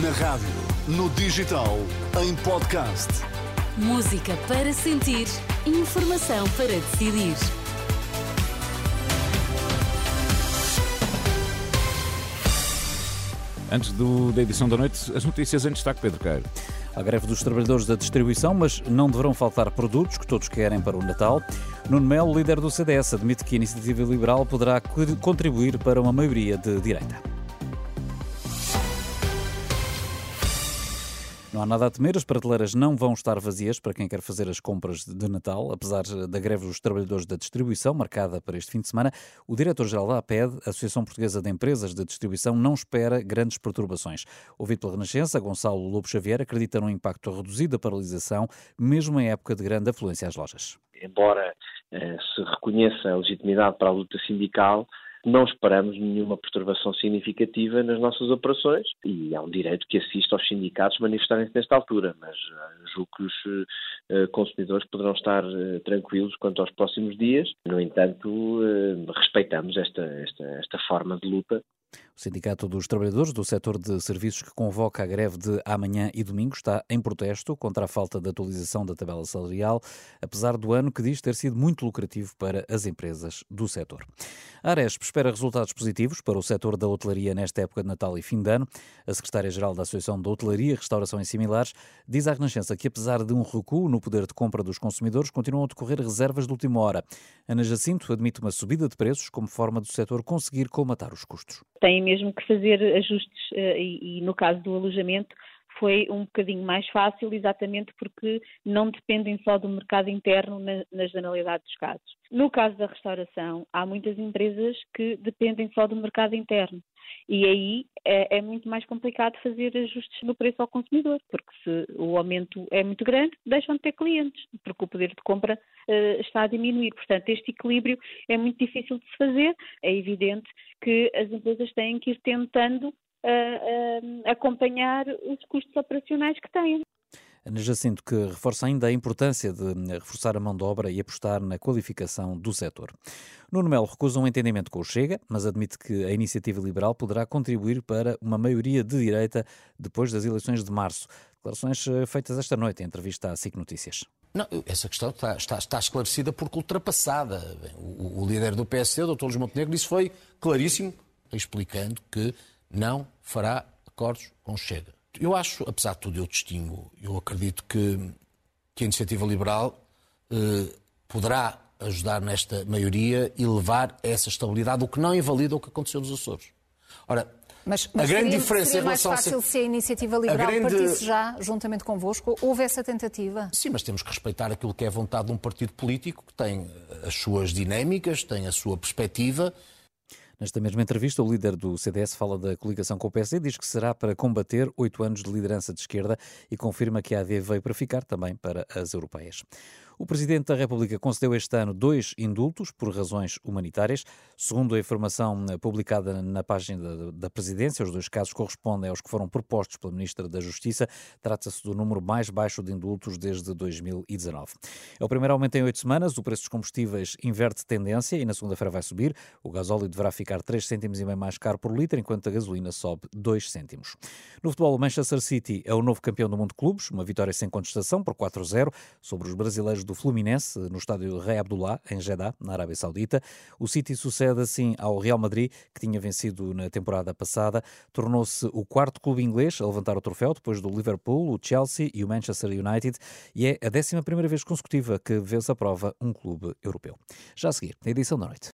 Na rádio, no digital, em podcast. Música para sentir, informação para decidir. Antes do, da edição da noite, as notícias em destaque, Pedro Queiro. A greve dos trabalhadores da distribuição, mas não deverão faltar produtos que todos querem para o Natal. Nuno Melo, líder do CDS, admite que a iniciativa liberal poderá contribuir para uma maioria de direita. Não há nada a temer, as prateleiras não vão estar vazias para quem quer fazer as compras de Natal. Apesar da greve dos trabalhadores da distribuição, marcada para este fim de semana, o diretor-geral da APED, Associação Portuguesa de Empresas de Distribuição, não espera grandes perturbações. Ouvido pela Renascença, Gonçalo Lobo Xavier acredita num impacto reduzido da paralisação, mesmo em época de grande afluência às lojas. Embora eh, se reconheça a legitimidade para a luta sindical, não esperamos nenhuma perturbação significativa nas nossas operações e há um direito que assista aos sindicatos manifestarem-se nesta altura, mas uh, julgo que os uh, consumidores poderão estar uh, tranquilos quanto aos próximos dias. No entanto, respeitamos esta, esta, esta forma de luta o Sindicato dos Trabalhadores do setor de serviços que convoca a greve de amanhã e domingo está em protesto contra a falta de atualização da tabela salarial, apesar do ano que diz ter sido muito lucrativo para as empresas do setor. A Aresp espera resultados positivos para o setor da hotelaria nesta época de Natal e fim de ano. A secretária-geral da Associação da Hotelaria, Restauração e Similares diz à Renascença que, apesar de um recuo no poder de compra dos consumidores, continuam a decorrer reservas de última hora. Ana Jacinto admite uma subida de preços como forma do setor conseguir colmatar os custos têm mesmo que fazer ajustes eh, e, e no caso do alojamento foi um bocadinho mais fácil, exatamente porque não dependem só do mercado interno na, na, generalidade dos casos. No caso da restauração, há muitas empresas que dependem só do mercado interno. E aí é, é, muito mais complicado fazer ajustes no preço ao consumidor, porque se o aumento é muito grande, deixam de ter clientes, porque o poder de compra uh, está a diminuir. Portanto, este equilíbrio é muito difícil de se fazer. É evidente que as empresas têm que ir tentando uh, uh, acompanhar os custos operacionais que têm. Ana Jacinto, que reforça ainda a importância de reforçar a mão de obra e apostar na qualificação do setor. Nuno Melo recusa um entendimento com o Chega, mas admite que a iniciativa liberal poderá contribuir para uma maioria de direita depois das eleições de março. Declarações eh, feitas esta noite em entrevista à SIC Notícias. Não, essa questão está, está, está esclarecida porque ultrapassada. O, o, líder do PSD, o Dr. Luís Montenegro, disse foi claríssimo, explicando que não fará acordos com Chega. Eu acho, apesar de tudo, eu distingo, eu acredito que, que a iniciativa liberal eh, poderá ajudar nesta maioria e levar a essa estabilidade, o que não invalida o que aconteceu nos Açores. Ora, mas, mas a grande seria, diferença seria em relação mais fácil a... se a iniciativa liberal a grande... partisse já, juntamente convosco, houve essa tentativa? Sim, mas temos que respeitar aquilo que é a vontade de um partido político que tem as suas dinâmicas, tem a sua perspectiva Nesta mesma entrevista, o líder do CDS fala da coligação com o PSD, diz que será para combater oito anos de liderança de esquerda e confirma que a AD veio para ficar também para as europeias. O Presidente da República concedeu este ano dois indultos por razões humanitárias. Segundo a informação eh, publicada na página da Presidência, os dois casos correspondem aos que foram propostos pela Ministra da Justiça. Trata-se do número mais baixo de indultos desde 2019. É o primeiro aumento em oito semanas. O preço dos combustíveis inverte tendência e na segunda-feira vai subir. O gasóleo deverá ficar 3 cêntimos e meio mais caro por litro, enquanto a gasolina sobe 2 cêntimos. No futebol, o Manchester City é o novo campeão do mundo de clubes, uma vitória sem contestação por 4-0 sobre os brasileiros do do Fluminense no estádio Rei Abdullah, em Jeddah, na Arábia Saudita. O City sucede assim ao Real Madrid, que tinha vencido na temporada passada. Tornou-se o quarto clube inglês a levantar o troféu, depois do Liverpool, o Chelsea e o Manchester United, e é a décima primeira vez consecutiva que vence a prova um clube europeu. Já a seguir, na edição da noite.